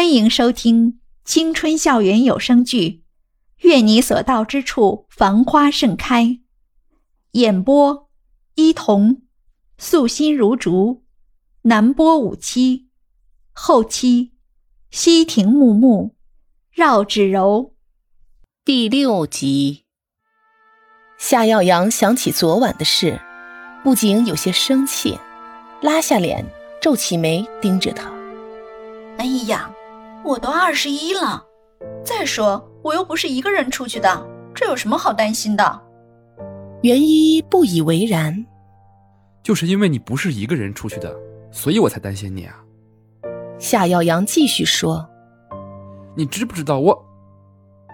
欢迎收听青春校园有声剧《愿你所到之处繁花盛开》，演播：伊童，素心如竹，南波五七，后期：西亭木木，绕指柔。第六集，夏耀阳想起昨晚的事，不禁有些生气，拉下脸，皱起眉，盯着他。哎呀！我都二十一了，再说我又不是一个人出去的，这有什么好担心的？袁依依不以为然，就是因为你不是一个人出去的，所以我才担心你啊。夏耀阳继续说：“你知不知道我？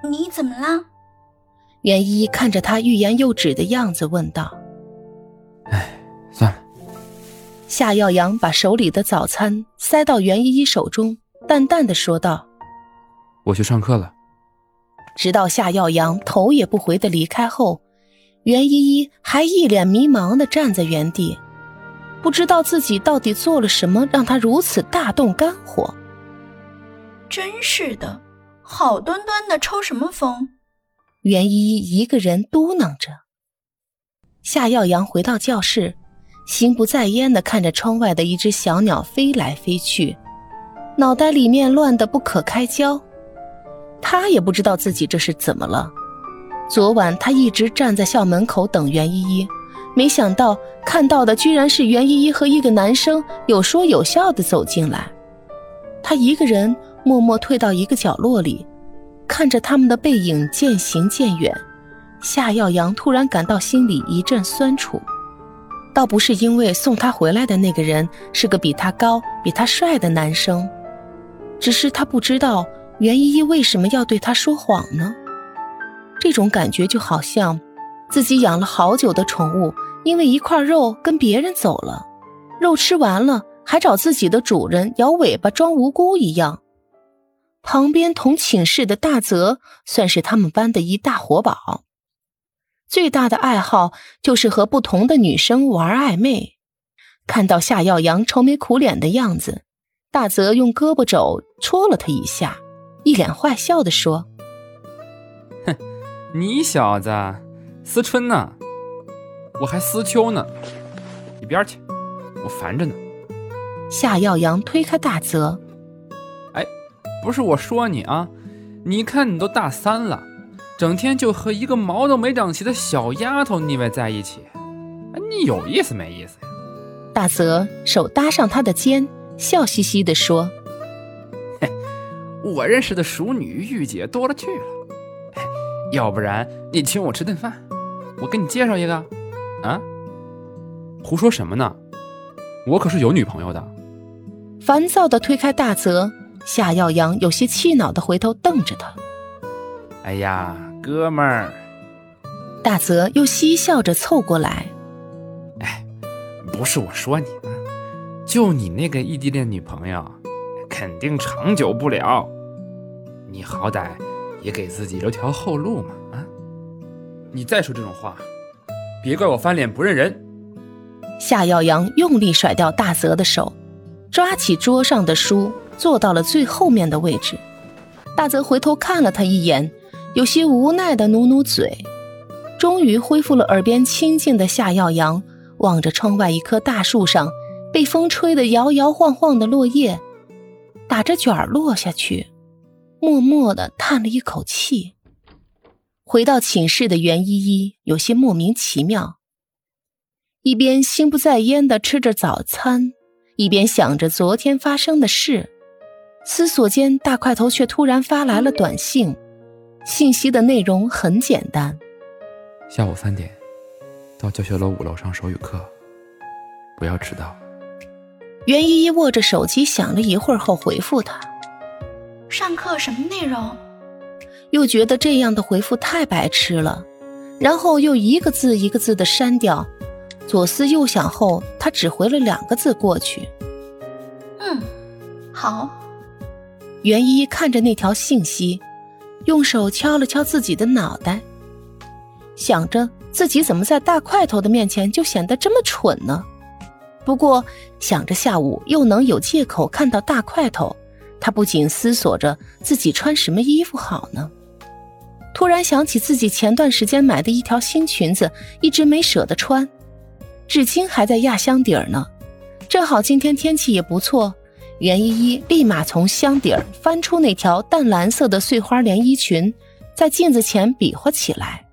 你怎么了？”袁依依看着他欲言又止的样子，问道：“哎，算了。”夏耀阳把手里的早餐塞到袁依依手中。淡淡的说道：“我去上课了。”直到夏耀阳头也不回的离开后，袁依依还一脸迷茫的站在原地，不知道自己到底做了什么让他如此大动肝火。真是的，好端端的抽什么风？袁依依一个人嘟囔着。夏耀阳回到教室，心不在焉的看着窗外的一只小鸟飞来飞去。脑袋里面乱得不可开交，他也不知道自己这是怎么了。昨晚他一直站在校门口等袁依依，没想到看到的居然是袁依依和一个男生有说有笑的走进来。他一个人默默退到一个角落里，看着他们的背影渐行渐远。夏耀阳突然感到心里一阵酸楚。倒不是因为送他回来的那个人是个比他高、比他帅的男生。只是他不知道袁依依为什么要对他说谎呢？这种感觉就好像自己养了好久的宠物，因为一块肉跟别人走了，肉吃完了还找自己的主人摇尾巴装无辜一样。旁边同寝室的大泽算是他们班的一大活宝，最大的爱好就是和不同的女生玩暧昧。看到夏耀阳愁眉苦脸的样子。大泽用胳膊肘戳了他一下，一脸坏笑的说：“哼，你小子思春呢？我还思秋呢。一边去，我烦着呢。”夏耀阳推开大泽：“哎，不是我说你啊，你看你都大三了，整天就和一个毛都没长齐的小丫头腻歪在一起，你有意思没意思呀？”大泽手搭上他的肩。笑嘻嘻地说：“嘿，我认识的熟女御姐多了去了。要不然你请我吃顿饭，我给你介绍一个。啊？胡说什么呢？我可是有女朋友的。”烦躁地推开大泽，夏耀阳有些气恼地回头瞪着他：“哎呀，哥们儿！”大泽又嬉笑着凑过来：“哎，不是我说你。”就你那个异地恋女朋友，肯定长久不了。你好歹也给自己留条后路嘛！啊，你再说这种话，别怪我翻脸不认人。夏耀阳用力甩掉大泽的手，抓起桌上的书，坐到了最后面的位置。大泽回头看了他一眼，有些无奈的努努嘴，终于恢复了耳边清静的夏耀阳，望着窗外一棵大树上。被风吹得摇摇晃晃的落叶，打着卷落下去，默默的叹了一口气。回到寝室的袁依依有些莫名其妙，一边心不在焉的吃着早餐，一边想着昨天发生的事。思索间，大块头却突然发来了短信，信息的内容很简单：下午三点，到教学楼五楼上手语课，不要迟到。袁依依握着手机想了一会儿后回复他：“上课什么内容？”又觉得这样的回复太白痴了，然后又一个字一个字的删掉。左思右想后，他只回了两个字过去：“嗯，好。”袁依依看着那条信息，用手敲了敲自己的脑袋，想着自己怎么在大块头的面前就显得这么蠢呢？不过想着下午又能有借口看到大块头，他不仅思索着自己穿什么衣服好呢，突然想起自己前段时间买的一条新裙子，一直没舍得穿，至今还在压箱底儿呢。正好今天天气也不错，袁依依立马从箱底儿翻出那条淡蓝色的碎花连衣裙，在镜子前比划起来。